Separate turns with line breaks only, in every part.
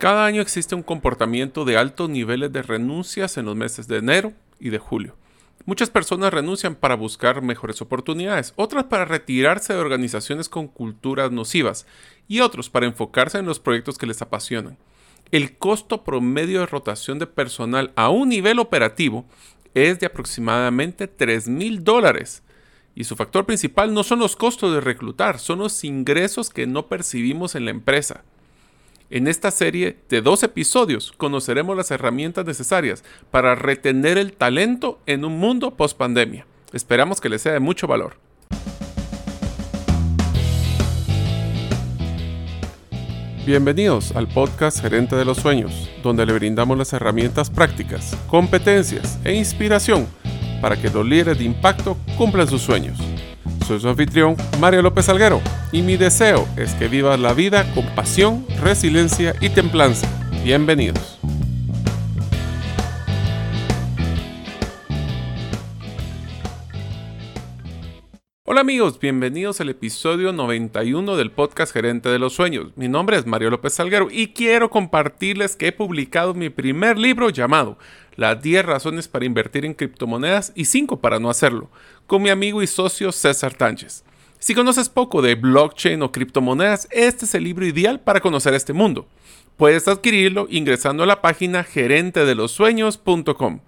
Cada año existe un comportamiento de altos niveles de renuncias en los meses de enero y de julio. Muchas personas renuncian para buscar mejores oportunidades, otras para retirarse de organizaciones con culturas nocivas y otros para enfocarse en los proyectos que les apasionan. El costo promedio de rotación de personal a un nivel operativo es de aproximadamente 3 mil dólares. Y su factor principal no son los costos de reclutar, son los ingresos que no percibimos en la empresa. En esta serie de dos episodios conoceremos las herramientas necesarias para retener el talento en un mundo post pandemia. Esperamos que les sea de mucho valor. Bienvenidos al podcast Gerente de los Sueños, donde le brindamos las herramientas prácticas, competencias e inspiración para que los líderes de impacto cumplan sus sueños. Soy su anfitrión, Mario López Alguero, y mi deseo es que vivas la vida con pasión, resiliencia y templanza. Bienvenidos. Hola amigos, bienvenidos al episodio 91 del podcast Gerente de los Sueños. Mi nombre es Mario López Salguero y quiero compartirles que he publicado mi primer libro llamado Las 10 razones para invertir en criptomonedas y 5 para no hacerlo, con mi amigo y socio César Tánchez. Si conoces poco de blockchain o criptomonedas, este es el libro ideal para conocer este mundo. Puedes adquirirlo ingresando a la página gerentedelosueños.com.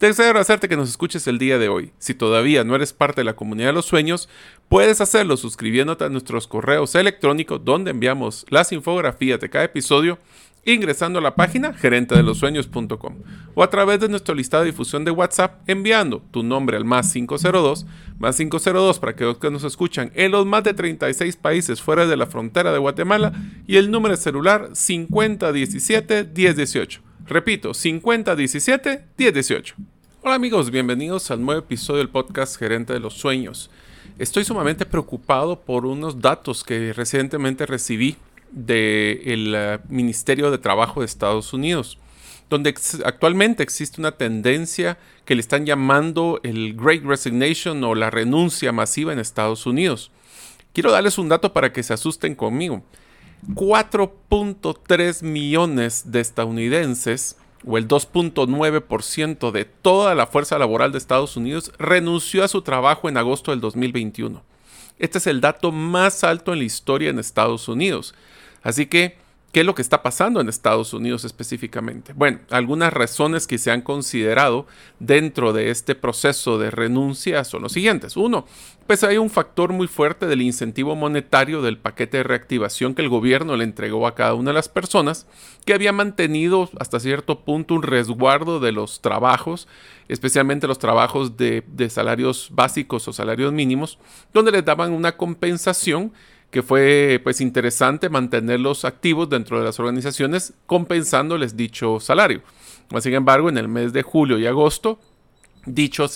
Deseo agradecerte que nos escuches el día de hoy. Si todavía no eres parte de la comunidad de los sueños, puedes hacerlo suscribiéndote a nuestros correos electrónicos donde enviamos las infografías de cada episodio ingresando a la página gerentedelosueños.com o a través de nuestro listado de difusión de WhatsApp enviando tu nombre al más 502, más 502 para que los que nos escuchan en los más de 36 países fuera de la frontera de Guatemala y el número celular 5017-1018. Repito, 5017-1018. Hola amigos, bienvenidos al nuevo episodio del podcast Gerente de los Sueños. Estoy sumamente preocupado por unos datos que recientemente recibí del eh, Ministerio de Trabajo de Estados Unidos, donde actualmente existe una tendencia que le están llamando el Great Resignation o la renuncia masiva en Estados Unidos. Quiero darles un dato para que se asusten conmigo. 4.3 millones de estadounidenses, o el 2.9% de toda la fuerza laboral de Estados Unidos, renunció a su trabajo en agosto del 2021. Este es el dato más alto en la historia en Estados Unidos. Así que, ¿qué es lo que está pasando en Estados Unidos específicamente? Bueno, algunas razones que se han considerado dentro de este proceso de renuncia son los siguientes. Uno, pues hay un factor muy fuerte del incentivo monetario del paquete de reactivación que el gobierno le entregó a cada una de las personas, que había mantenido hasta cierto punto un resguardo de los trabajos, especialmente los trabajos de, de salarios básicos o salarios mínimos, donde les daban una compensación que fue pues interesante mantenerlos activos dentro de las organizaciones compensándoles dicho salario. Sin embargo, en el mes de julio y agosto, dicho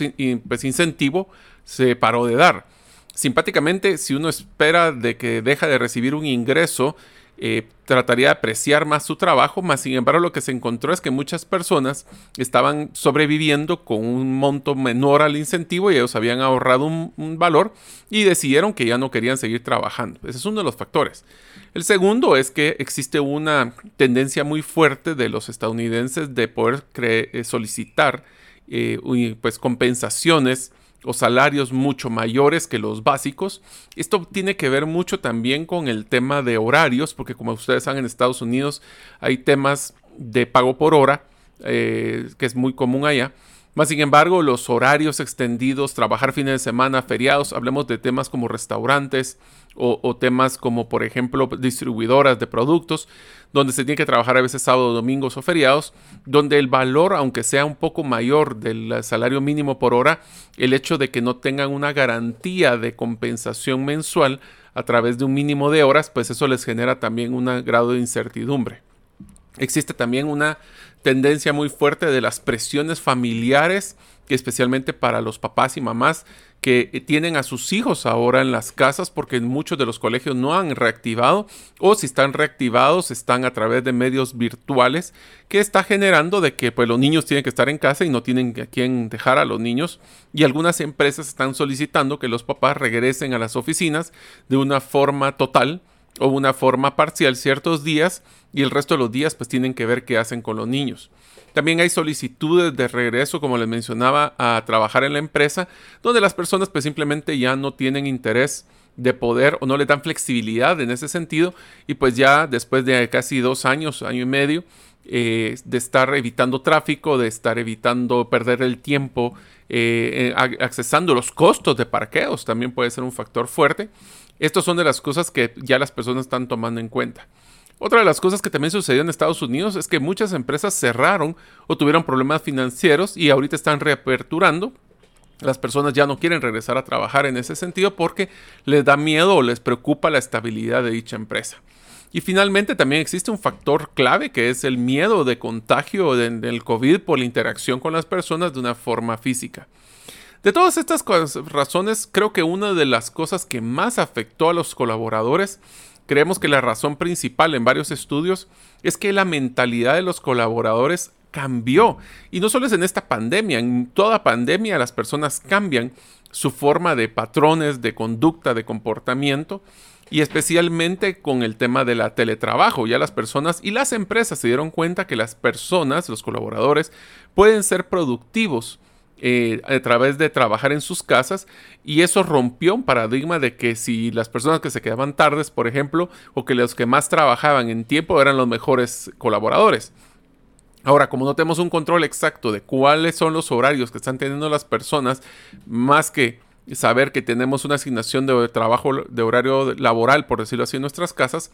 pues, incentivo se paró de dar. Simpáticamente, si uno espera de que deja de recibir un ingreso eh, trataría de apreciar más su trabajo, más sin embargo lo que se encontró es que muchas personas estaban sobreviviendo con un monto menor al incentivo y ellos habían ahorrado un, valor y decidieron que ya no querían seguir trabajando. Ese es uno de los factores. El segundo es que existe una tendencia muy fuerte de los estadounidenses de poder eh, solicitar eh, pues compensaciones o salarios mucho mayores que los básicos. Esto tiene que ver mucho también con el tema de horarios, porque como ustedes saben en Estados Unidos hay temas de pago por hora, eh, que es muy común allá. Más sin embargo, los horarios extendidos, trabajar fines de semana, feriados, hablemos de temas como restaurantes o, temas como, por ejemplo, distribuidoras de productos, donde se tiene que trabajar a veces sábados, domingos o feriados, donde el valor, aunque sea un poco mayor del salario mínimo por hora, el hecho de que no tengan una garantía de compensación mensual a través de un mínimo de horas, pues eso les genera también un grado de incertidumbre. Existe también una tendencia muy fuerte de las presiones familiares, especialmente para los papás y mamás que tienen a sus hijos ahora en las casas porque muchos de los colegios no han reactivado o si están reactivados están a través de medios virtuales que está generando de que pues los niños tienen que estar en casa y no tienen a quién dejar a los niños. Y algunas empresas están solicitando que los papás regresen a las oficinas de una forma total o una forma parcial ciertos días y el resto de los días pues tienen que ver qué hacen con los niños. También hay solicitudes de regreso, como les mencionaba, a trabajar en la empresa, donde las personas pues simplemente ya no tienen interés de poder o no le dan flexibilidad en ese sentido y pues ya después de casi dos años, año y medio, eh, de estar evitando tráfico, de estar evitando perder el tiempo, eh, eh, accesando los costos de parqueos, también puede ser un factor fuerte. Estas son de las cosas que ya las personas están tomando en cuenta. Otra de las cosas que también sucedió en Estados Unidos es que muchas empresas cerraron o tuvieron problemas financieros y ahorita están reaperturando las personas ya no quieren regresar a trabajar en ese sentido porque les da miedo o les preocupa la estabilidad de dicha empresa. Y finalmente también existe un factor clave que es el miedo de contagio del COVID por la interacción con las personas de una forma física. De todas estas razones, creo que una de las cosas que más afectó a los colaboradores, creemos que la razón principal en varios estudios es que la mentalidad de los colaboradores cambió. Y no solo es en esta pandemia, en toda pandemia las personas cambian su forma de patrones, de conducta, de comportamiento. Y especialmente con el tema de la teletrabajo, ya las personas y las empresas se dieron cuenta que las personas, los colaboradores, pueden ser productivos eh, a través de trabajar en sus casas y eso rompió un paradigma de que si las personas que se quedaban tardes, por ejemplo, o que los que más trabajaban en tiempo eran los mejores colaboradores. Ahora, como no tenemos un control exacto de cuáles son los horarios que están teniendo las personas, más que saber que tenemos una asignación de trabajo, de horario laboral, por decirlo así, en nuestras casas,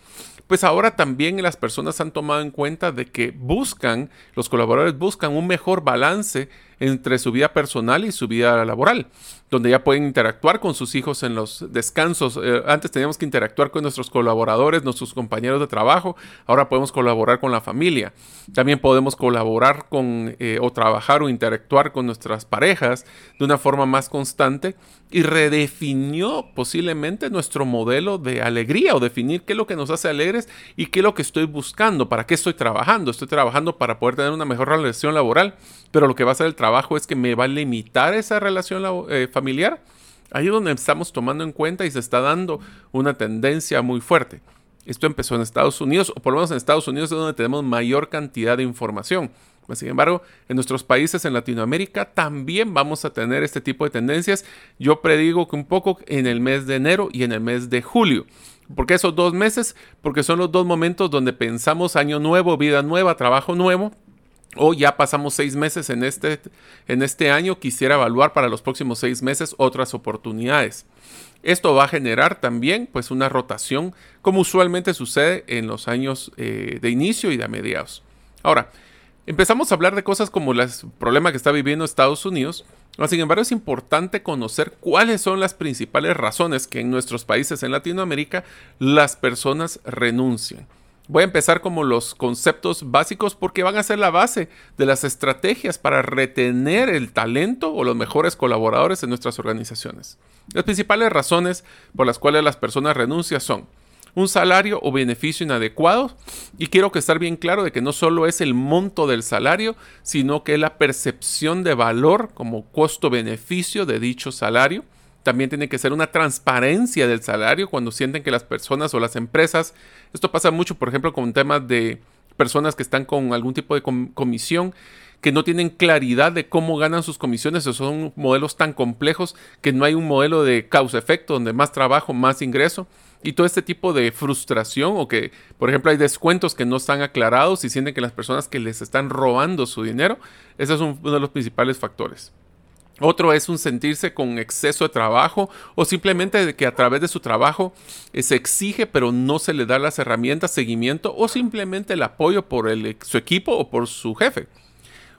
pues ahora también las personas han tomado en cuenta de que buscan, los colaboradores buscan un mejor balance entre su vida personal y su vida laboral, donde ya pueden interactuar con sus hijos en los descansos. Eh, antes teníamos que interactuar con nuestros colaboradores, nuestros compañeros de trabajo, ahora podemos colaborar con la familia. También podemos colaborar con eh, o trabajar o interactuar con nuestras parejas de una forma más constante y redefinió posiblemente nuestro modelo de alegría o definir qué es lo que nos hace alegres y qué es lo que estoy buscando, para qué estoy trabajando. Estoy trabajando para poder tener una mejor relación laboral, pero lo que va a ser el trabajo es que me va a limitar esa relación eh, familiar. Ahí es donde estamos tomando en cuenta y se está dando una tendencia muy fuerte. Esto empezó en Estados Unidos, o por lo menos en Estados Unidos es donde tenemos mayor cantidad de información. Sin embargo, en nuestros países en Latinoamérica también vamos a tener este tipo de tendencias. Yo predigo que un poco en el mes de enero y en el mes de julio. ¿Por qué esos dos meses? Porque son los dos momentos donde pensamos año nuevo, vida nueva, trabajo nuevo. O ya pasamos seis meses en este, en este año, quisiera evaluar para los próximos seis meses otras oportunidades. Esto va a generar también pues una rotación como usualmente sucede en los años eh, de inicio y de mediados. Ahora, Empezamos a hablar de cosas como el problema que está viviendo Estados Unidos. Sin embargo, es importante conocer cuáles son las principales razones que en nuestros países en Latinoamérica las personas renuncian. Voy a empezar como los conceptos básicos porque van a ser la base de las estrategias para retener el talento o los mejores colaboradores en nuestras organizaciones. Las principales razones por las cuales las personas renuncian son un salario o beneficio inadecuado. Y quiero que estar bien claro de que no solo es el monto del salario, sino que es la percepción de valor como costo-beneficio de dicho salario. También tiene que ser una transparencia del salario cuando sienten que las personas o las empresas, esto pasa mucho, por ejemplo, con temas de personas que están con algún tipo de comisión, que no tienen claridad de cómo ganan sus comisiones, o son modelos tan complejos que no hay un modelo de causa-efecto donde más trabajo, más ingreso y todo este tipo de frustración o que, por ejemplo, hay descuentos que no están aclarados y sienten que las personas que les están robando su dinero, ese es uno de los principales factores. Otro es un sentirse con exceso de trabajo o simplemente de que a través de su trabajo eh, se exige pero no se le da las herramientas, seguimiento o simplemente el apoyo por el, su equipo o por su jefe.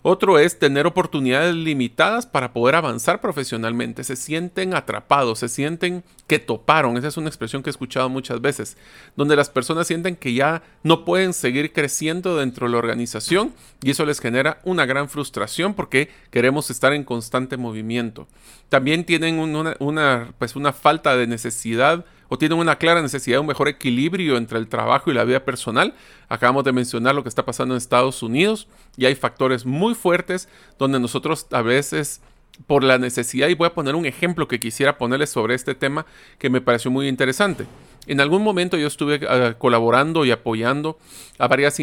Otro es tener oportunidades limitadas para poder avanzar profesionalmente. Se sienten atrapados, se sienten que toparon. Esa es una expresión que he escuchado muchas veces, donde las personas sienten que ya no pueden seguir creciendo dentro de la organización y eso les genera una gran frustración porque queremos estar en constante movimiento. También tienen una, pues una falta de necesidad o tienen una clara necesidad de un mejor equilibrio entre el trabajo y la vida personal. Acabamos de mencionar lo que está pasando en Estados Unidos y hay factores muy fuertes donde nosotros a veces por la necesidad, y voy a poner un ejemplo que quisiera ponerles sobre este tema que me pareció muy interesante. En algún momento yo estuve eh, colaborando y apoyando a varias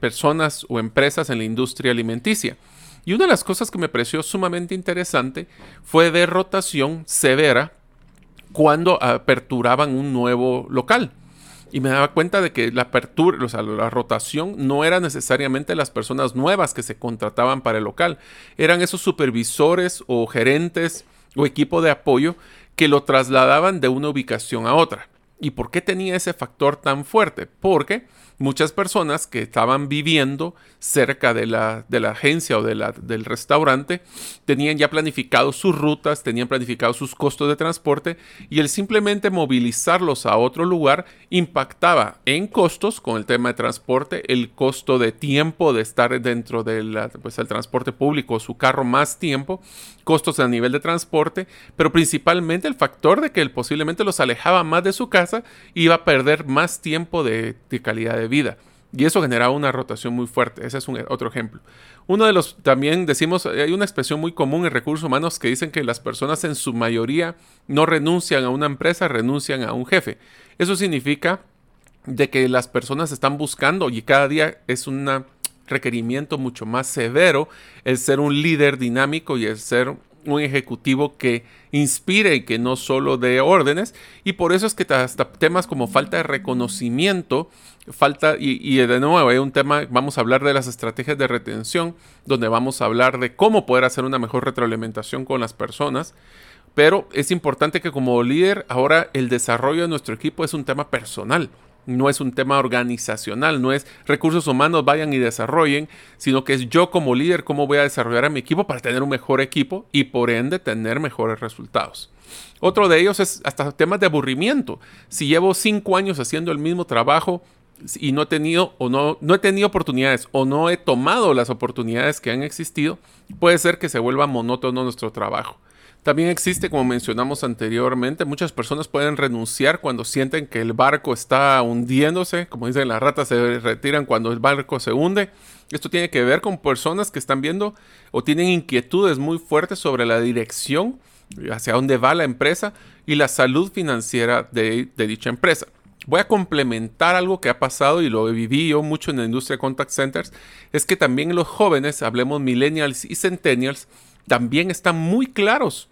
personas o empresas en la industria alimenticia. Y una de las cosas que me pareció sumamente interesante fue de rotación severa cuando aperturaban un nuevo local. Y me daba cuenta de que la apertura, o sea, la rotación no era necesariamente las personas nuevas que se contrataban para el local, eran esos supervisores o gerentes o equipo de apoyo que lo trasladaban de una ubicación a otra. ¿Y por qué tenía ese factor tan fuerte? Porque muchas personas que estaban viviendo cerca de la, de la agencia o de la, del restaurante tenían ya planificado sus rutas, tenían planificado sus costos de transporte y el simplemente movilizarlos a otro lugar impactaba en costos con el tema de transporte, el costo de tiempo de estar dentro del pues, transporte público, su carro más tiempo, costos a nivel de transporte, pero principalmente el factor de que él posiblemente los alejaba más de su casa y iba a perder más tiempo de, de calidad de vida. Y eso generaba una rotación muy fuerte. Ese es un, otro ejemplo. Uno de los, también decimos, hay una expresión muy común en recursos humanos que dicen que las personas en su mayoría no renuncian a una empresa, renuncian a un jefe. Eso significa de que las personas están buscando y cada día es un requerimiento mucho más severo el ser un líder dinámico y el ser un ejecutivo que inspire y que no solo dé órdenes. Y por eso es que hasta temas como falta de reconocimiento, falta, y, de nuevo hay un tema, vamos a hablar de las estrategias de retención, donde vamos a hablar de cómo poder hacer una mejor retroalimentación con las personas. Pero es importante que como líder ahora el desarrollo de nuestro equipo es un tema personal no es un tema organizacional, no es recursos humanos vayan y desarrollen, sino que es yo como líder cómo voy a desarrollar a mi equipo para tener un mejor equipo y por ende tener mejores resultados. Otro de ellos es hasta temas de aburrimiento. Si llevo cinco años haciendo el mismo trabajo y no he tenido o no, no he tenido oportunidades o no he tomado las oportunidades que han existido, puede ser que se vuelva monótono nuestro trabajo. También existe, como mencionamos anteriormente, muchas personas pueden renunciar cuando sienten que el barco está hundiéndose, como dicen las ratas se retiran cuando el barco se hunde. Esto tiene que ver con personas que están viendo o tienen inquietudes muy fuertes sobre la dirección, hacia dónde va la empresa y la salud financiera de, de dicha empresa. Voy a complementar algo que ha pasado y lo viví yo mucho en la industria de contact centers, es que también los jóvenes, hablemos millennials y centennials, también están muy claros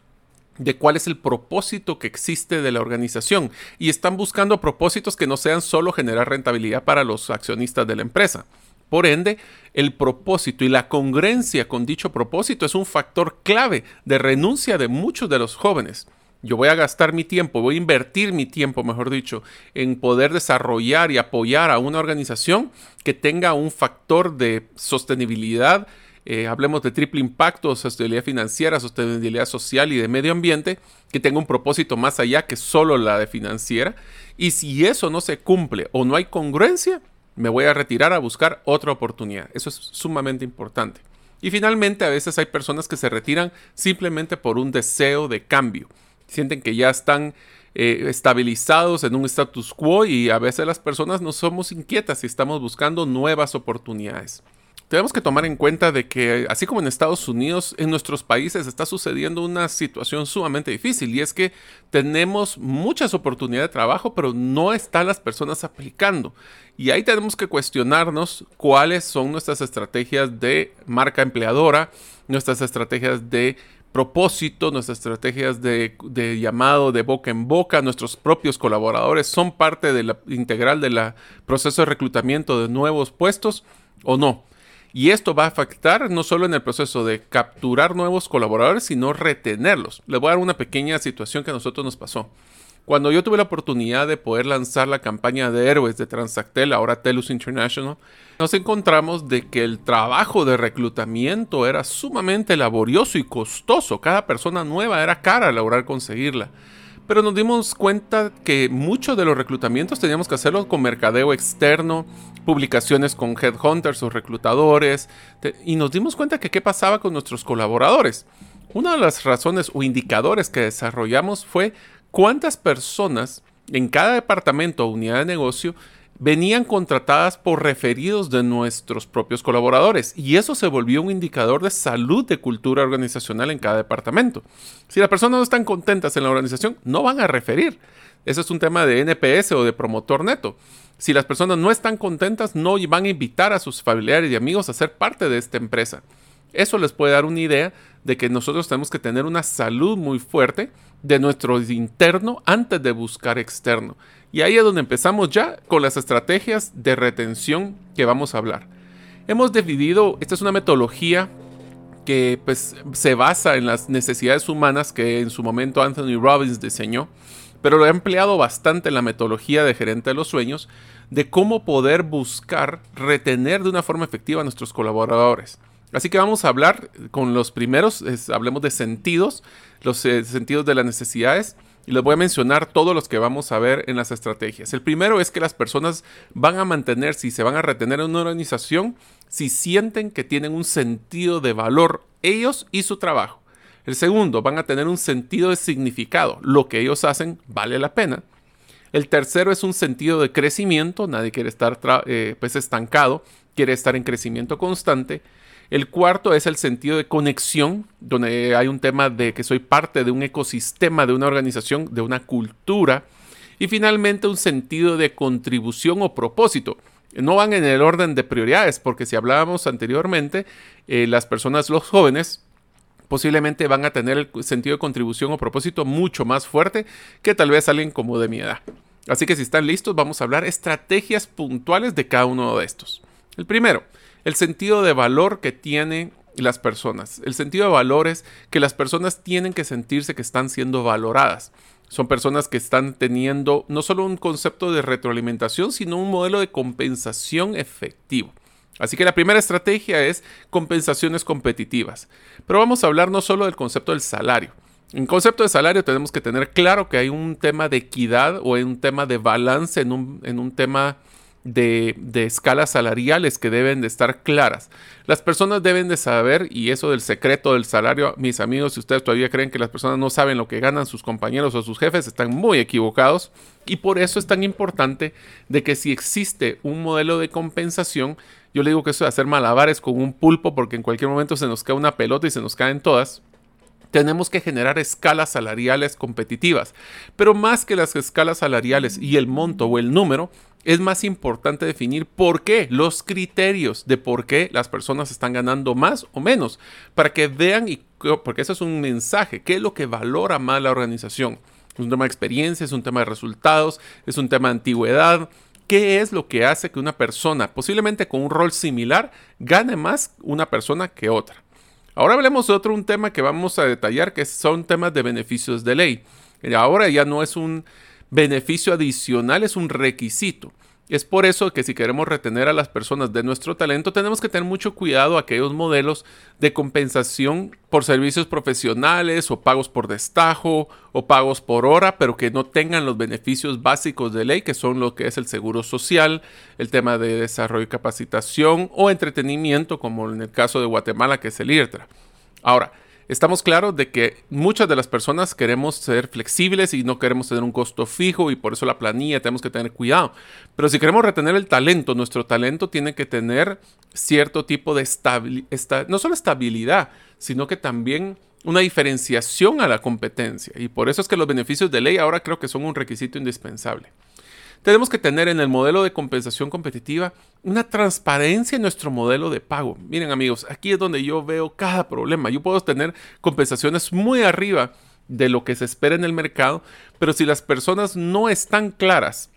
de cuál es el propósito que existe de la organización y están buscando propósitos que no sean solo generar rentabilidad para los accionistas de la empresa. Por ende, el propósito y la congruencia con dicho propósito es un factor clave de renuncia de muchos de los jóvenes. Yo voy a gastar mi tiempo, voy a invertir mi tiempo, mejor dicho, en poder desarrollar y apoyar a una organización que tenga un factor de sostenibilidad, eh, hablemos de triple impacto, sostenibilidad financiera, sostenibilidad social y de medio ambiente, que tenga un propósito más allá que solo la de financiera. Y si eso no se cumple o no hay congruencia, me voy a retirar a buscar otra oportunidad. Eso es sumamente importante. Y finalmente, a veces hay personas que se retiran simplemente por un deseo de cambio. Sienten que ya están eh, estabilizados en un status quo y a veces las personas no somos inquietas y estamos buscando nuevas oportunidades tenemos que tomar en cuenta de que, así como en Estados Unidos, en nuestros países está sucediendo una situación sumamente difícil y es que tenemos muchas oportunidades de trabajo, pero no están las personas aplicando. Y ahí tenemos que cuestionarnos cuáles son nuestras estrategias de marca empleadora, nuestras estrategias de propósito, nuestras estrategias de, llamado de boca en boca, nuestros propios colaboradores son parte de la, integral del proceso de reclutamiento de nuevos puestos o no. Y esto va a afectar no solo en el proceso de capturar nuevos colaboradores, sino retenerlos. Les voy a dar una pequeña situación que a nosotros nos pasó. Cuando yo tuve la oportunidad de poder lanzar la campaña de héroes de Transactel, ahora Telus International, nos encontramos de que el trabajo de reclutamiento era sumamente laborioso y costoso. Cada persona nueva era cara lograr conseguirla. Pero nos dimos cuenta que muchos de los reclutamientos teníamos que hacerlo con mercadeo externo, publicaciones con headhunters o reclutadores, y nos dimos cuenta que qué pasaba con nuestros colaboradores. Una de las razones o indicadores que desarrollamos fue cuántas personas en cada departamento o unidad de negocio venían contratadas por referidos de nuestros propios colaboradores y eso se volvió un indicador de salud de cultura organizacional en cada departamento. Si las personas no están contentas en la organización, no van a referir. Ese es un tema de NPS o de promotor neto. Si las personas no están contentas, no van a invitar a sus familiares y amigos a ser parte de esta empresa. Eso les puede dar una idea de que nosotros tenemos que tener una salud muy fuerte de nuestro interno antes de buscar externo. Y ahí es donde empezamos ya con las estrategias de retención que vamos a hablar. Hemos dividido, esta es una metodología que pues, se basa en las necesidades humanas que en su momento Anthony Robbins diseñó pero lo he empleado bastante en la metodología de gerente de los sueños de cómo poder buscar retener de una forma efectiva a nuestros colaboradores. Así que vamos a hablar con los primeros, hablemos de sentidos, los eh, sentidos de las necesidades, y les voy a mencionar todos los que vamos a ver en las estrategias. El primero es que las personas van a mantener, si se van a retener en una organización, si sienten que tienen un sentido de valor ellos y su trabajo. El segundo, van a tener un sentido de significado. Lo que ellos hacen vale la pena. El tercero es un sentido de crecimiento. Nadie quiere estar eh, pues estancado, quiere estar en crecimiento constante. El cuarto es el sentido de conexión, donde hay un tema de que soy parte de un ecosistema, de una organización, de una cultura. Y finalmente un sentido de contribución o propósito. No van en el orden de prioridades, porque si hablábamos anteriormente, eh, las personas, los jóvenes, posiblemente van a tener el sentido de contribución o propósito mucho más fuerte que tal vez alguien como de mi edad. Así que si están listos, vamos a hablar estrategias puntuales de cada uno de estos. El primero, el sentido de valor que tienen las personas. El sentido de valor es que las personas tienen que sentirse que están siendo valoradas. Son personas que están teniendo no solo un concepto de retroalimentación, sino un modelo de compensación efectivo. Así que la primera estrategia es compensaciones competitivas. Pero vamos a hablar no solo del concepto del salario. En concepto de salario tenemos que tener claro que hay un tema de equidad o un tema de balance en un, en un tema de, escalas salariales que deben de estar claras. Las personas deben de saber, y eso del secreto del salario, mis amigos, si ustedes todavía creen que las personas no saben lo que ganan sus compañeros o sus jefes, están muy equivocados. Y por eso es tan importante de que si existe un modelo de compensación, yo le digo que eso de hacer malabares con un pulpo, porque en cualquier momento se nos cae una pelota y se nos caen todas tenemos que generar escalas salariales competitivas. Pero más que las escalas salariales y el monto o el número, es más importante definir por qué, los criterios de por qué las personas están ganando más o menos, para que vean, y porque eso es un mensaje, qué es lo que valora más la organización. Es un tema de experiencia, es un tema de resultados, es un tema de antigüedad. ¿Qué es lo que hace que una persona, posiblemente con un rol similar, gane más una persona que otra? Ahora hablemos de otro un tema que vamos a detallar, que son temas de beneficios de ley. Ahora ya no es un beneficio adicional, es un requisito. Es por eso que si queremos retener a las personas de nuestro talento, tenemos que tener mucho cuidado a aquellos modelos de compensación por servicios profesionales o pagos por destajo o pagos por hora, pero que no tengan los beneficios básicos de ley, que son lo que es el seguro social, el tema de desarrollo y capacitación o entretenimiento, como en el caso de Guatemala, que es el IRTRA. Ahora, estamos claros de que muchas de las personas queremos ser flexibles y no queremos tener un costo fijo y por eso la planilla tenemos que tener cuidado. Pero si queremos retener el talento, nuestro talento tiene que tener cierto tipo de estabilidad, no solo estabilidad, sino que también una diferenciación a la competencia. Y por eso es que los beneficios de ley ahora creo que son un requisito indispensable. Tenemos que tener en el modelo de compensación competitiva una transparencia en nuestro modelo de pago. Miren amigos, aquí es donde yo veo cada problema. Yo puedo tener compensaciones muy arriba de lo que se espera en el mercado, pero si las personas no están claras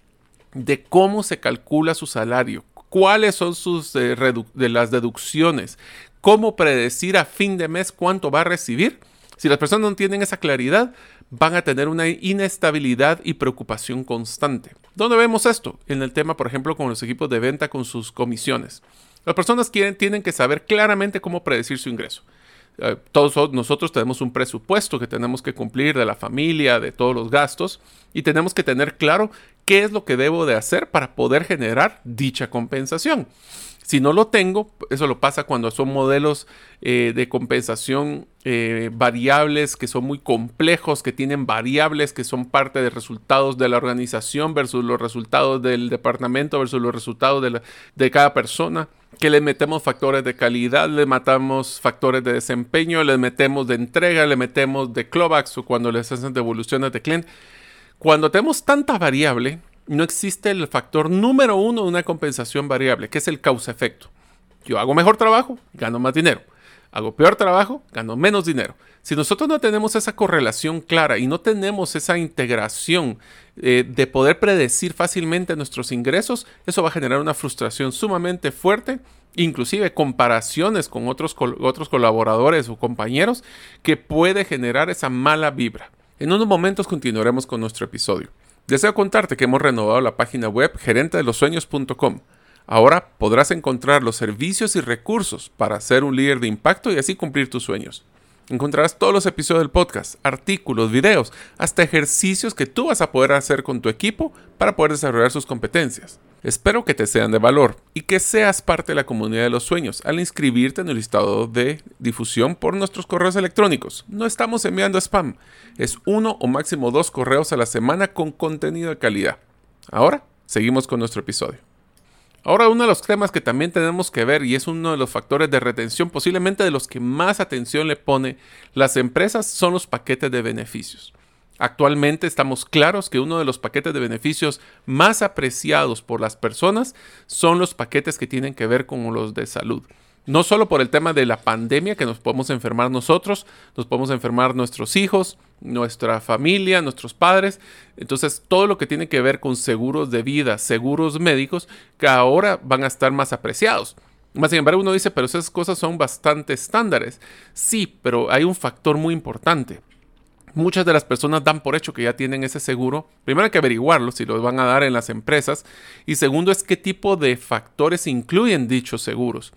de cómo se calcula su salario, cuáles son sus eh, de las deducciones, cómo predecir a fin de mes cuánto va a recibir, si las personas no tienen esa claridad, van a tener una inestabilidad y preocupación constante. ¿Dónde vemos esto? En el tema, por ejemplo, con los equipos de venta con sus comisiones. Las personas tienen que saber claramente cómo predecir su ingreso. Eh, todos nosotros tenemos un presupuesto que tenemos que cumplir de la familia, de todos los gastos, y tenemos que tener claro qué es lo que debo de hacer para poder generar dicha compensación. Si no lo tengo, eso lo pasa cuando son modelos eh, de compensación eh, variables que son muy complejos, que tienen variables que son parte de resultados de la organización versus los resultados del departamento versus los resultados de, cada persona, que le metemos factores de calidad, le matamos factores de desempeño, le metemos de entrega, le metemos de clawbacks o cuando les hacen devoluciones de cliente. Cuando tenemos tanta variable, no existe el factor número uno de una compensación variable, que es el causa-efecto. Yo hago mejor trabajo, gano más dinero. Hago peor trabajo, gano menos dinero. Si nosotros no tenemos esa correlación clara y no tenemos esa integración eh, de poder predecir fácilmente nuestros ingresos, eso va a generar una frustración sumamente fuerte, inclusive comparaciones con otros, otros colaboradores o compañeros, que puede generar esa mala vibra. En unos momentos continuaremos con nuestro episodio. Deseo contarte que hemos renovado la página web gerentedelosueños.com Ahora podrás encontrar los servicios y recursos para ser un líder de impacto y así cumplir tus sueños. Encontrarás todos los episodios del podcast, artículos, videos, hasta ejercicios que tú vas a poder hacer con tu equipo para poder desarrollar sus competencias. Espero que te sean de valor y que seas parte de la comunidad de los sueños al inscribirte en el listado de difusión por nuestros correos electrónicos. No estamos enviando spam, es uno o máximo dos correos a la semana con contenido de calidad. Ahora, seguimos con nuestro episodio. Ahora uno de los temas que también tenemos que ver y es uno de los factores de retención posiblemente de los que más atención le pone las empresas son los paquetes de beneficios. Actualmente estamos claros que uno de los paquetes de beneficios más apreciados por las personas son los paquetes que tienen que ver con los de salud. No solo por el tema de la pandemia, que nos podemos enfermar nosotros, nos podemos enfermar nuestros hijos, nuestra familia, nuestros padres. Entonces, todo lo que tiene que ver con seguros de vida, seguros médicos, que ahora van a estar más apreciados. Más sin embargo, uno dice, pero esas cosas son bastante estándares. Sí, pero hay un factor muy importante. Muchas de las personas dan por hecho que ya tienen ese seguro. Primero hay que averiguarlo si lo van a dar en las empresas. Y segundo es qué tipo de factores incluyen dichos seguros.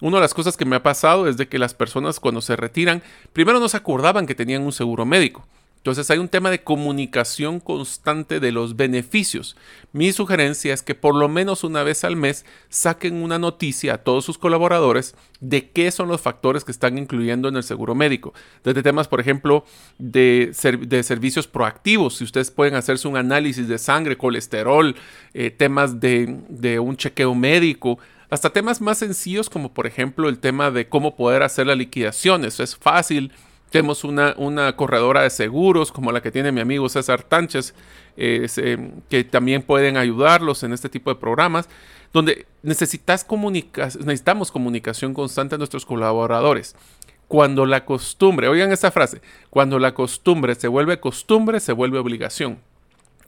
Una de las cosas que me ha pasado es de que las personas cuando se retiran, primero no se acordaban que tenían un seguro médico. Entonces hay un tema de comunicación constante de los beneficios. Mi sugerencia es que por lo menos una vez al mes saquen una noticia a todos sus colaboradores de qué son los factores que están incluyendo en el seguro médico. Desde temas, por ejemplo, de, servicios proactivos, si ustedes pueden hacerse un análisis de sangre, colesterol, eh, temas de, de un chequeo médico, hasta temas más sencillos como por ejemplo el tema de cómo poder hacer las liquidaciones. Es fácil tenemos una, una, corredora de seguros como la que tiene mi amigo César Tánchez, eh, que también pueden ayudarlos en este tipo de programas, donde necesitas necesitamos comunicación constante a nuestros colaboradores. Cuando la costumbre, oigan esta frase, cuando la costumbre se vuelve costumbre, se vuelve obligación.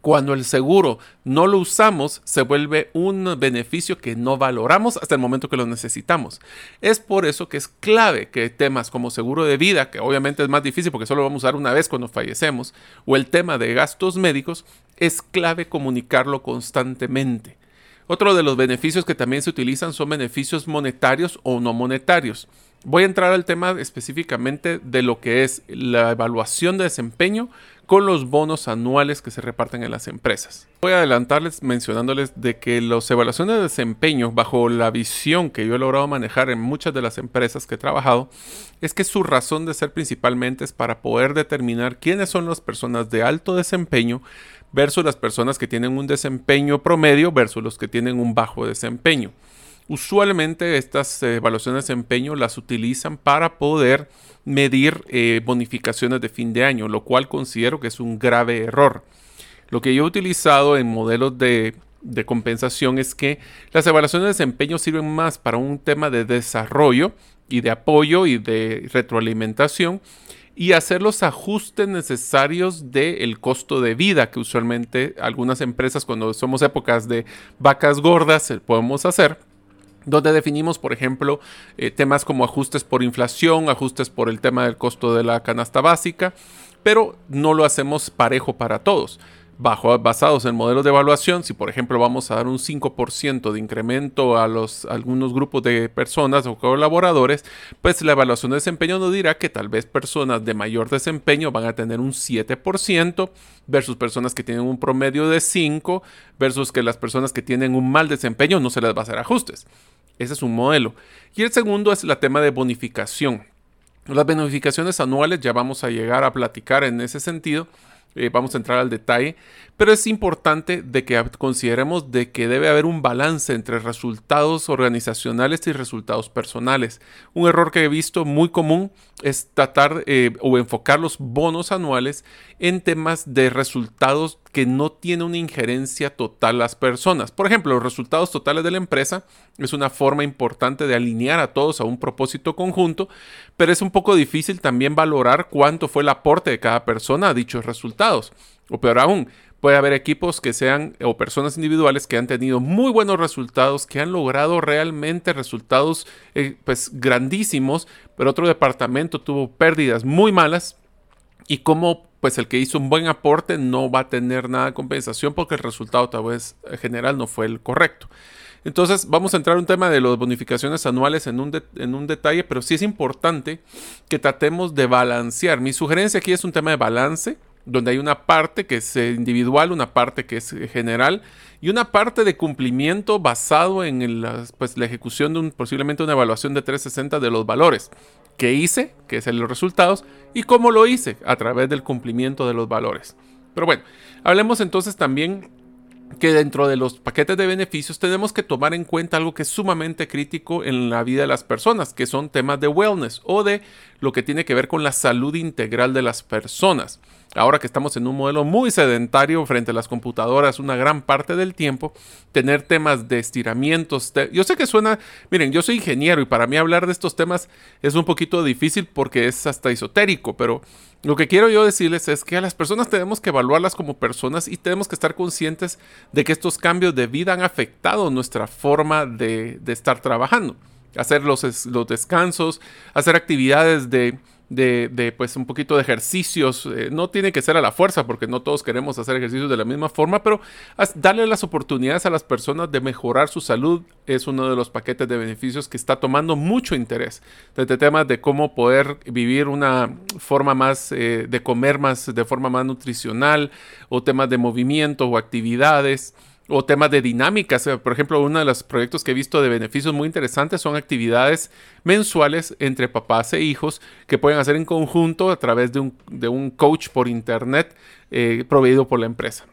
Cuando el seguro no lo usamos, se vuelve un beneficio que no valoramos hasta el momento que lo necesitamos. Es por eso que es clave que temas como seguro de vida, que obviamente es más difícil porque solo vamos a usar una vez cuando fallecemos, o el tema de gastos médicos, es clave comunicarlo constantemente. Otro de los beneficios que también se utilizan son beneficios monetarios o no monetarios. Voy a entrar al tema específicamente de lo que es la evaluación de desempeño con los bonos anuales que se reparten en las empresas. Voy a adelantarles mencionándoles de que las evaluaciones de desempeño, bajo la visión que yo he logrado manejar en muchas de las empresas que he trabajado, es que su razón de ser principalmente es para poder determinar quiénes son las personas de alto desempeño versus las personas que tienen un desempeño promedio versus los que tienen un bajo desempeño. Usualmente estas evaluaciones de desempeño las utilizan para poder medir eh, bonificaciones de fin de año, lo cual considero que es un grave error. Lo que yo he utilizado en modelos de, de compensación es que las evaluaciones de desempeño sirven más para un tema de desarrollo y de apoyo y de retroalimentación y hacer los ajustes necesarios del costo de vida que usualmente algunas empresas cuando somos épocas de vacas gordas eh, podemos hacer donde definimos, por ejemplo, eh, temas como ajustes por inflación, ajustes por el tema del costo de la canasta básica, pero no lo hacemos parejo para todos. Bajo, basados en modelos de evaluación, si por ejemplo vamos a dar un 5% de incremento a, los, algunos grupos de personas o colaboradores, pues la evaluación de desempeño nos dirá que tal vez personas de mayor desempeño van a tener un 7% versus personas que tienen un promedio de 5 versus que las personas que tienen un mal desempeño no se les va a hacer ajustes. Ese es un modelo. Y el segundo es el tema de bonificación. Las bonificaciones anuales ya vamos a llegar a platicar en ese sentido. Eh, vamos a entrar al detalle, pero es importante de que consideremos de que debe haber un balance entre resultados organizacionales y resultados personales. Un error que he visto muy común es tratar eh, o enfocar los bonos anuales en temas de resultados que no tiene una injerencia total las personas. Por ejemplo, los resultados totales de la empresa es una forma importante de alinear a todos a un propósito conjunto, pero es un poco difícil también valorar cuánto fue el aporte de cada persona a dichos resultados. O peor aún, puede haber equipos que sean o personas individuales que han tenido muy buenos resultados, que han logrado realmente resultados eh, pues grandísimos, pero otro departamento tuvo pérdidas muy malas y como pues el que hizo un buen aporte no va a tener nada de compensación porque el resultado tal vez en general no fue el correcto. Entonces vamos a entrar en un tema de las bonificaciones anuales en un, en un detalle, pero sí es importante que tratemos de balancear. Mi sugerencia aquí es un tema de balance, donde hay una parte que es individual, una parte que es general y una parte de cumplimiento basado en pues, la ejecución de un, posiblemente una evaluación de 360 de los valores qué hice, qué es los resultados y cómo lo hice a través del cumplimiento de los valores. Pero bueno, hablemos entonces también que dentro de los paquetes de beneficios tenemos que tomar en cuenta algo que es sumamente crítico en la vida de las personas, que son temas de wellness o de lo que tiene que ver con la salud integral de las personas ahora que estamos en un modelo muy sedentario frente a las computadoras una gran parte del tiempo, tener temas de estiramientos. yo sé que suena, miren, yo soy ingeniero y para mí hablar de estos temas es un poquito difícil porque es hasta esotérico, pero lo que quiero yo decirles es que a las personas tenemos que evaluarlas como personas y tenemos que estar conscientes de que estos cambios de vida han afectado nuestra forma de, de estar trabajando. Hacer los, los descansos, hacer actividades de de, pues un poquito de ejercicios. Eh, no tiene que ser a la fuerza porque no todos queremos hacer ejercicios de la misma forma, pero darle las oportunidades a las personas de mejorar su salud es uno de los paquetes de beneficios que está tomando mucho interés. Desde temas de cómo poder vivir una forma más eh, de comer más de forma más nutricional o temas de movimiento o actividades o temas de dinámicas. Por ejemplo, uno de los proyectos que he visto de beneficios muy interesantes son actividades mensuales entre papás e hijos que pueden hacer en conjunto a través de un, coach por internet eh, proveído por la empresa.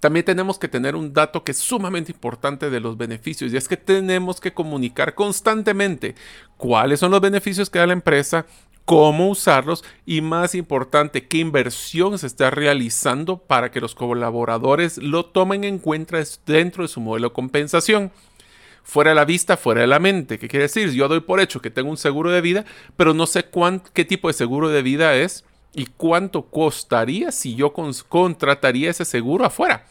También tenemos que tener un dato que es sumamente importante de los beneficios y es que tenemos que comunicar constantemente cuáles son los beneficios que da la empresa, cómo usarlos y más importante, qué inversión se está realizando para que los colaboradores lo tomen en cuenta dentro de su modelo de compensación. Fuera de la vista, fuera de la mente. ¿Qué quiere decir? Yo doy por hecho que tengo un seguro de vida, pero no sé qué tipo de seguro de vida es y cuánto costaría si yo contrataría ese seguro afuera.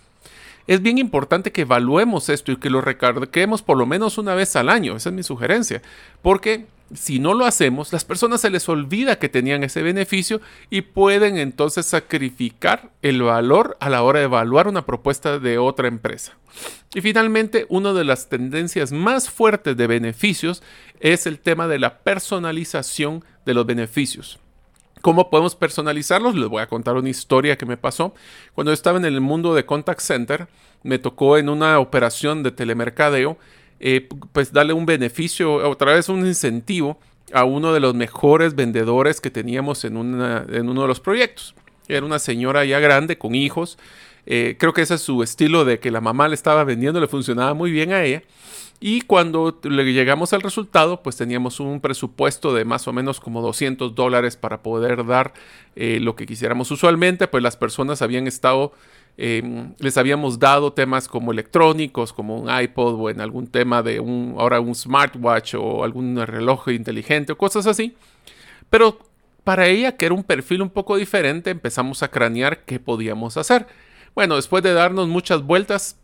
Es bien importante que evaluemos esto y que lo recarguemos por lo menos una vez al año. Esa es mi sugerencia. Porque si no lo hacemos, las personas se les olvida que tenían ese beneficio y pueden entonces sacrificar el valor a la hora de evaluar una propuesta de otra empresa. Y finalmente, una de las tendencias más fuertes de beneficios es el tema de la personalización de los beneficios. ¿Cómo podemos personalizarlos? Les voy a contar una historia que me pasó. Cuando estaba en el mundo de contact center, me tocó en una operación de telemercadeo eh, pues darle un beneficio, otra vez un incentivo a uno de los mejores vendedores que teníamos en, uno de los proyectos. Era una señora ya grande con hijos. Eh, creo que ese es su estilo de que la mamá le estaba vendiendo, le funcionaba muy bien a ella. Y cuando le llegamos al resultado, pues teníamos un presupuesto de más o menos como 200 dólares para poder dar eh, lo que quisiéramos. Usualmente, pues las personas habían estado Em, les habíamos dado temas como electrónicos, como un iPod o en algún tema de un, ahora un smartwatch o algún reloj inteligente o cosas así. Pero para ella, que era un perfil un poco diferente, empezamos a cranear qué podíamos hacer. Bueno, después de darnos muchas vueltas,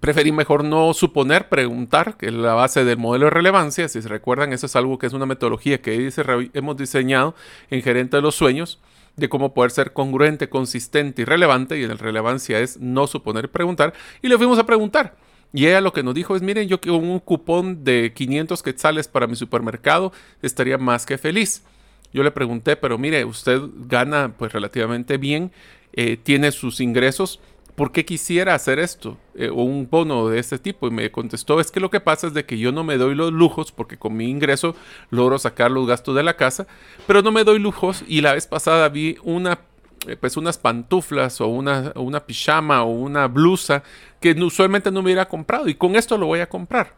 preferí mejor no suponer, preguntar, que es la base del modelo de relevancia. Si se recuerdan, eso es algo que es una metodología que hemos diseñado en Gerente de los Sueños de cómo poder ser congruente, consistente y relevante. Y en la relevancia es no suponer preguntar. Y le fuimos a preguntar. Y ella lo que nos dijo es, miren, yo quiero un cupón de 500 quetzales para mi supermercado, estaría más que feliz. Yo le pregunté, pero mire, usted gana pues relativamente bien, eh, tiene sus ingresos, ¿por qué quisiera hacer esto? Eh, o un bono de este tipo. Y me contestó, es que lo que pasa es de que yo no me doy los lujos porque con mi ingreso logro sacar los gastos de la casa, pero no me doy lujos y la vez pasada vi una eh, pues unas pantuflas o una, una pijama o una blusa que usualmente no me hubiera comprado y con esto lo voy a comprar.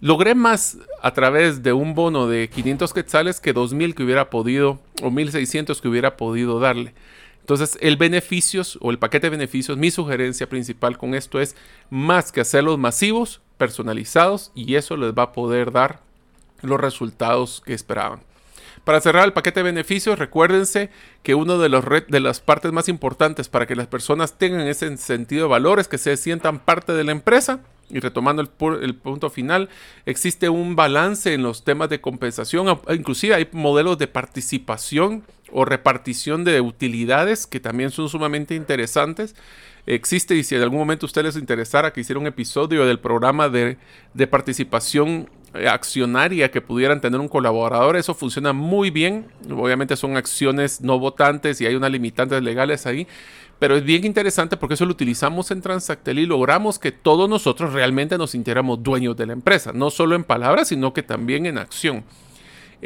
Logré más a través de un bono de 500 quetzales que 2000 que hubiera podido o 1600 que hubiera podido darle. Entonces, el beneficios o el paquete de beneficios, mi sugerencia principal con esto es más que hacerlos masivos, personalizados y eso les va a poder dar los resultados que esperaban. Para cerrar el paquete de beneficios, recuérdense que una de, de las partes más importantes para que las personas tengan ese sentido de valor es que se sientan parte de la empresa. Y retomando el, el, punto final, existe un balance en los temas de compensación, inclusive hay modelos de participación o repartición de utilidades que también son sumamente interesantes. Existe, y si en algún momento a ustedes les interesara que hiciera un episodio del programa de, de participación eh, accionaria que pudieran tener un colaborador, eso funciona muy bien. Obviamente son acciones no votantes y hay unas limitantes legales ahí, pero es bien interesante porque eso lo utilizamos en Transactel y logramos que todos nosotros realmente nos sintiéramos dueños de la empresa, no solo en palabras, sino que también en acción.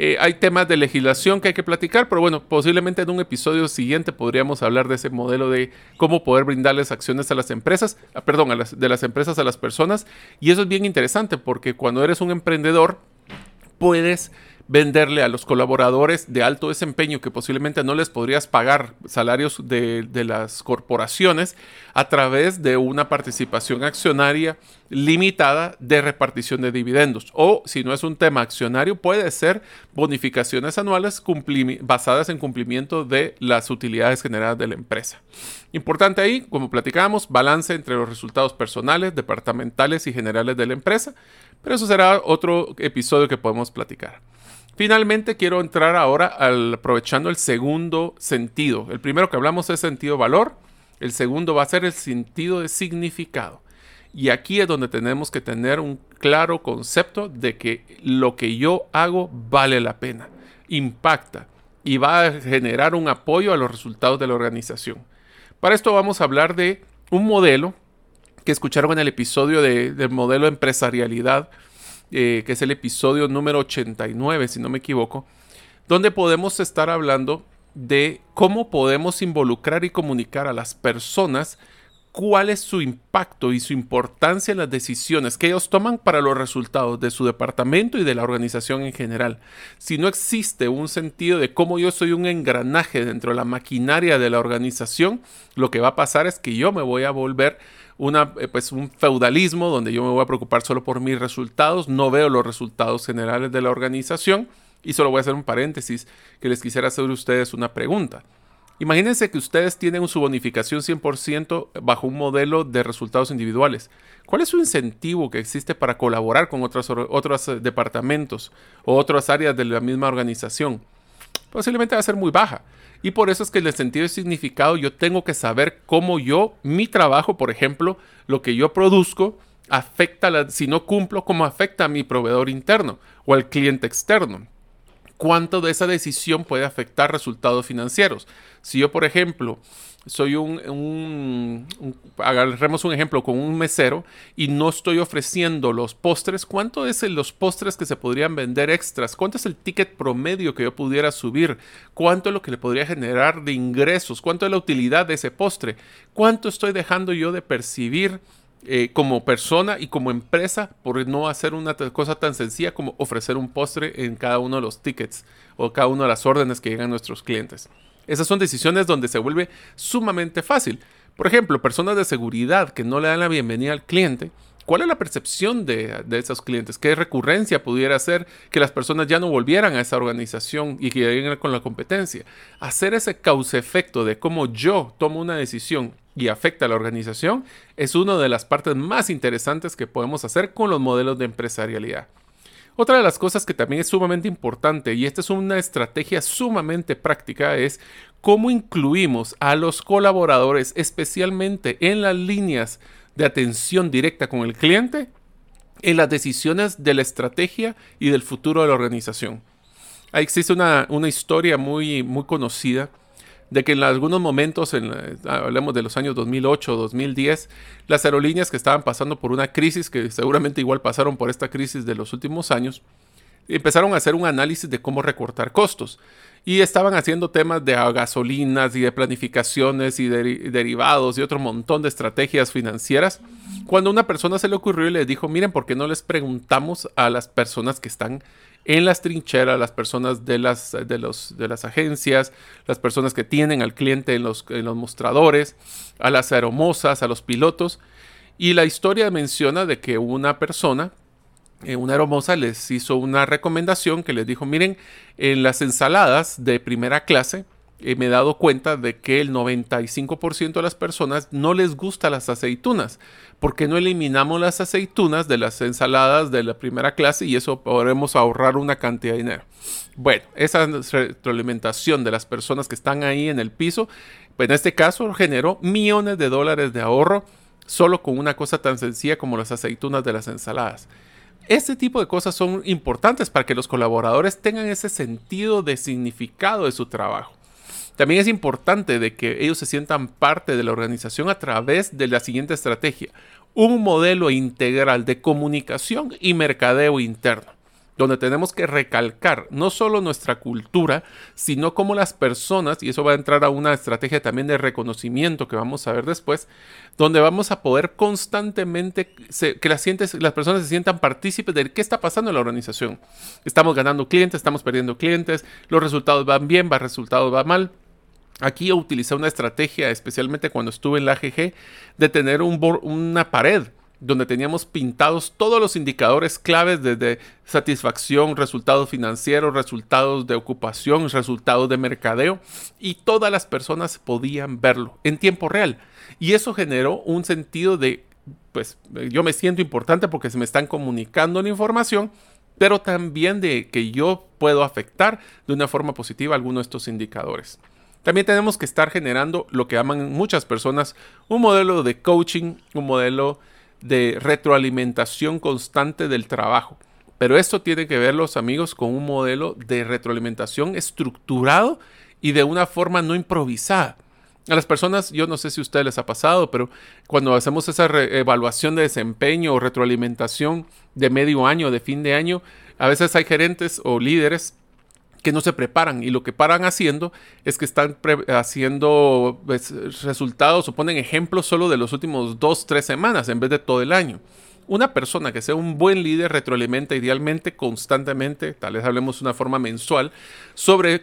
Eh, hay temas de legislación que hay que platicar, pero bueno, posiblemente en un episodio siguiente podríamos hablar de ese modelo de cómo poder brindarles acciones a las empresas, ah, perdón, a las, de las empresas a las personas. Y eso es bien interesante porque cuando eres un emprendedor, puedes venderle a los colaboradores de alto desempeño que posiblemente no les podrías pagar salarios de, las corporaciones a través de una participación accionaria limitada de repartición de dividendos. O si no es un tema accionario, puede ser bonificaciones anuales basadas en cumplimiento de las utilidades generadas de la empresa. Importante ahí, como platicábamos, balance entre los resultados personales, departamentales y generales de la empresa, pero eso será otro episodio que podemos platicar. Finalmente quiero entrar ahora aprovechando el segundo sentido. El primero que hablamos es sentido valor, el segundo va a ser el sentido de significado. Y aquí es donde tenemos que tener un claro concepto de que lo que yo hago vale la pena, impacta y va a generar un apoyo a los resultados de la organización. Para esto vamos a hablar de un modelo que escucharon en el episodio de, del modelo empresarialidad eh, que es el episodio número 89, si no me equivoco, donde podemos estar hablando de cómo podemos involucrar y comunicar a las personas cuál es su impacto y su importancia en las decisiones que ellos toman para los resultados de su departamento y de la organización en general. Si no existe un sentido de cómo yo soy un engranaje dentro de la maquinaria de la organización, lo que va a pasar es que yo me voy a volver eh, pues un feudalismo donde yo me voy a preocupar solo por mis resultados, no veo los resultados generales de la organización y solo voy a hacer un paréntesis que les quisiera hacer a ustedes una pregunta. Imagínense que ustedes tienen su bonificación 100% bajo un modelo de resultados individuales. ¿Cuál es su incentivo que existe para colaborar con otros, otros eh, departamentos o otras áreas de la misma organización? Posiblemente va a ser muy baja. Y por eso es que en el sentido de significado yo tengo que saber cómo yo, mi trabajo, por ejemplo, lo que yo produzco, afecta, la, si no cumplo, cómo afecta a mi proveedor interno o al cliente externo. Cuánto de esa decisión puede afectar resultados financieros. Si yo, por ejemplo, soy un, agarremos un ejemplo con un mesero y no estoy ofreciendo los postres, ¿cuánto es los postres que se podrían vender extras? ¿Cuánto es el ticket promedio que yo pudiera subir? ¿Cuánto es lo que le podría generar de ingresos? ¿Cuánto es la utilidad de ese postre? ¿Cuánto estoy dejando yo de percibir? Eh, como persona y como empresa por no hacer una cosa tan sencilla como ofrecer un postre en cada uno de los tickets o cada una de las órdenes que llegan nuestros clientes. Esas son decisiones donde se vuelve sumamente fácil. Por ejemplo, personas de seguridad que no le dan la bienvenida al cliente. ¿Cuál es la percepción de, esos clientes? ¿Qué recurrencia pudiera hacer que las personas ya no volvieran a esa organización y que lleguen con la competencia? Hacer ese causa-efecto de cómo yo tomo una decisión y afecta a la organización es una de las partes más interesantes que podemos hacer con los modelos de empresarialidad. Otra de las cosas que también es sumamente importante, y esta es una estrategia sumamente práctica, es cómo incluimos a los colaboradores, especialmente en las líneas de atención directa con el cliente, en las decisiones de la estrategia y del futuro de la organización. Ahí existe una, una historia muy, muy conocida de que en algunos momentos, en, hablemos de los años 2008 o 2010, las aerolíneas que estaban pasando por una crisis, que seguramente igual pasaron por esta crisis de los últimos años, empezaron a hacer un análisis de cómo recortar costos. Y estaban haciendo temas de gasolinas y de planificaciones y derivados y otro montón de estrategias financieras. Cuando una persona se le ocurrió y le dijo, miren, ¿por qué no les preguntamos a las personas que están en las trincheras, las personas de las, de los, de las agencias, las personas que tienen al cliente en los, en los mostradores, a las aeromosas, a los pilotos? Y la historia menciona de que una persona eh, una hermosa les hizo una recomendación que les dijo, miren, en las ensaladas de primera clase me he dado cuenta de que el 95% de las personas no les gustan las aceitunas. ¿Por qué no eliminamos las aceitunas de las ensaladas de la primera clase y eso podremos ahorrar una cantidad de dinero? Bueno, esa retroalimentación de las personas que están ahí en el piso, en este caso generó millones de dólares de ahorro solo con una cosa tan sencilla como las aceitunas de las ensaladas. Este tipo de cosas son importantes para que los colaboradores tengan ese sentido de significado de su trabajo. También es importante de que ellos se sientan parte de la organización a través de la siguiente estrategia, un modelo integral de comunicación y mercadeo interno donde tenemos que recalcar no solo nuestra cultura, sino como las personas, y eso va a entrar a una estrategia también de reconocimiento que vamos a ver después, donde vamos a poder constantemente que las, las personas se sientan partícipes de qué está pasando en la organización. Estamos ganando clientes, estamos perdiendo clientes, los resultados van bien, los resultados van mal. Aquí utilicé una estrategia, especialmente cuando estuve en la AGG, de tener un una pared donde teníamos pintados todos los indicadores claves desde satisfacción, resultados financieros, resultados de ocupación, resultados de mercadeo, y todas las personas podían verlo en tiempo real. Y eso generó un sentido de, pues yo me siento importante porque se me están comunicando la información, pero también de que yo puedo afectar de una forma positiva algunos de estos indicadores. También tenemos que estar generando lo que llaman muchas personas un modelo de coaching, un modelo de retroalimentación constante del trabajo. Pero esto tiene que ver, los amigos, con un modelo de retroalimentación estructurado y de una forma no improvisada. A las personas, yo no sé si a ustedes les ha pasado, pero cuando hacemos esa evaluación de desempeño o retroalimentación de medio año, de fin de año, a veces hay gerentes o líderes que no se preparan y lo que paran haciendo es que están haciendo pues, resultados o ponen ejemplos solo de los últimos dos, tres semanas en vez de todo el año. Una persona que sea un buen líder retroalimenta idealmente, constantemente, tal vez hablemos de una forma mensual, sobre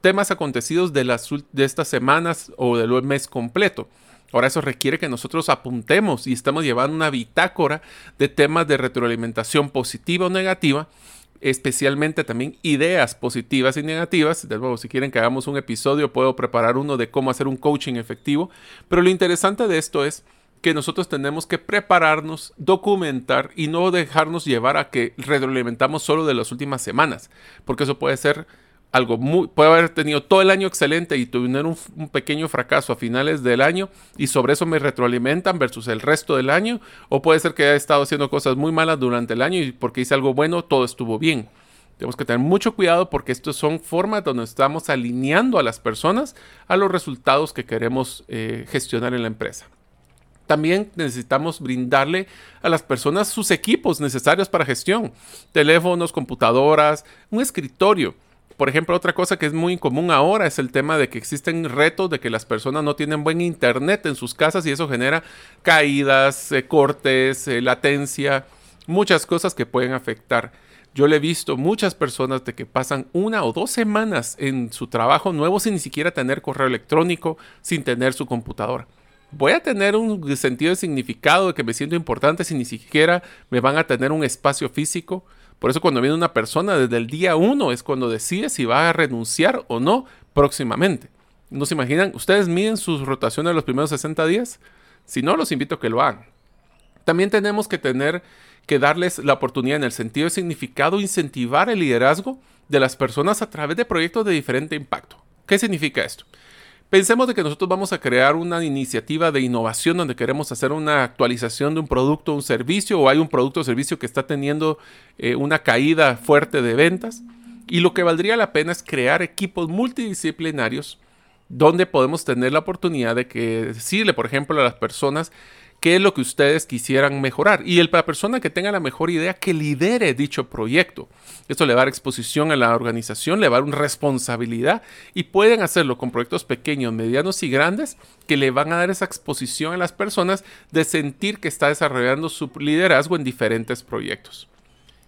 temas acontecidos de, las, de estas semanas o del mes completo. Ahora eso requiere que nosotros apuntemos y estamos llevando una bitácora de temas de retroalimentación positiva o negativa especialmente también ideas positivas y negativas. De nuevo, si quieren que hagamos un episodio, puedo preparar uno de cómo hacer un coaching efectivo. Pero lo interesante de esto es que nosotros tenemos que prepararnos, documentar y no dejarnos llevar a que retroalimentamos solo de las últimas semanas, porque eso puede ser algo muy, puede haber tenido todo el año excelente y tener un, pequeño fracaso a finales del año y sobre eso me retroalimentan versus el resto del año, o puede ser que haya estado haciendo cosas muy malas durante el año y porque hice algo bueno todo estuvo bien. Tenemos que tener mucho cuidado porque estas son formas donde estamos alineando a las personas a los resultados que queremos eh, gestionar en la empresa. También necesitamos brindarle a las personas sus equipos necesarios para gestión, teléfonos, computadoras, un escritorio por ejemplo, otra cosa que es muy común ahora es el tema de que existen retos de que las personas no tienen buen internet en sus casas y eso genera caídas, eh, cortes, eh, latencia, muchas cosas que pueden afectar. Yo le he visto muchas personas de que pasan una o dos semanas en su trabajo nuevo sin ni siquiera tener correo electrónico, sin tener su computadora. Voy a tener un sentido de significado de que me siento importante si ni siquiera me van a tener un espacio físico. Por eso cuando viene una persona desde el día uno es cuando decide si va a renunciar o no próximamente. ¿No se imaginan? ¿Ustedes miden sus rotaciones los primeros 60 días? Si no, los invito a que lo hagan. También tenemos que tener que darles la oportunidad en el sentido de significado, incentivar el liderazgo de las personas a través de proyectos de diferente impacto. ¿Qué significa esto? Pensemos de que nosotros vamos a crear una iniciativa de innovación donde queremos hacer una actualización de un producto o un servicio o hay un producto o servicio que está teniendo eh, una caída fuerte de ventas. Y lo que valdría la pena es crear equipos multidisciplinarios donde podemos tener la oportunidad de que decirle, por ejemplo, a las personas qué es lo que ustedes quisieran mejorar. Y el, la persona que tenga la mejor idea, que lidere dicho proyecto. Esto le va a dar exposición a la organización, le va a dar una responsabilidad y pueden hacerlo con proyectos pequeños, medianos y grandes que le van a dar esa exposición a las personas de sentir que está desarrollando su liderazgo en diferentes proyectos.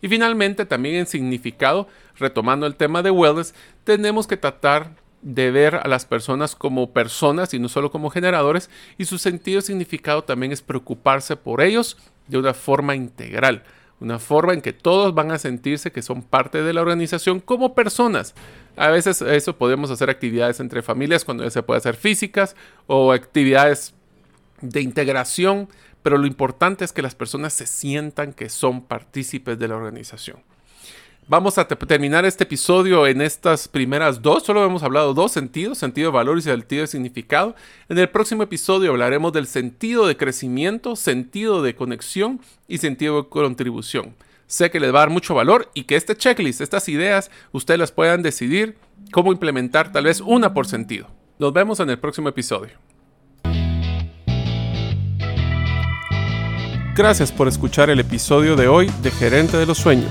Y finalmente, también en significado, retomando el tema de wellness, tenemos que tratar de ver a las personas como personas y no solo como generadores, y su sentido significado también es preocuparse por ellos de una forma integral, una forma en que todos van a sentirse que son parte de la organización como personas. A veces eso podemos hacer actividades entre familias cuando ya se puede hacer físicas o actividades de integración, pero lo importante es que las personas se sientan que son partícipes de la organización. Vamos a terminar este episodio en estas primeras dos. Solo hemos hablado dos sentidos, sentido de valor y sentido de significado. En el próximo episodio hablaremos del sentido de crecimiento, sentido de conexión y sentido de contribución. Sé que les va a dar mucho valor y que este checklist, estas ideas, ustedes las puedan decidir cómo implementar tal vez una por sentido. Nos vemos en el próximo episodio. Gracias por escuchar el episodio de hoy de Gerente de los Sueños.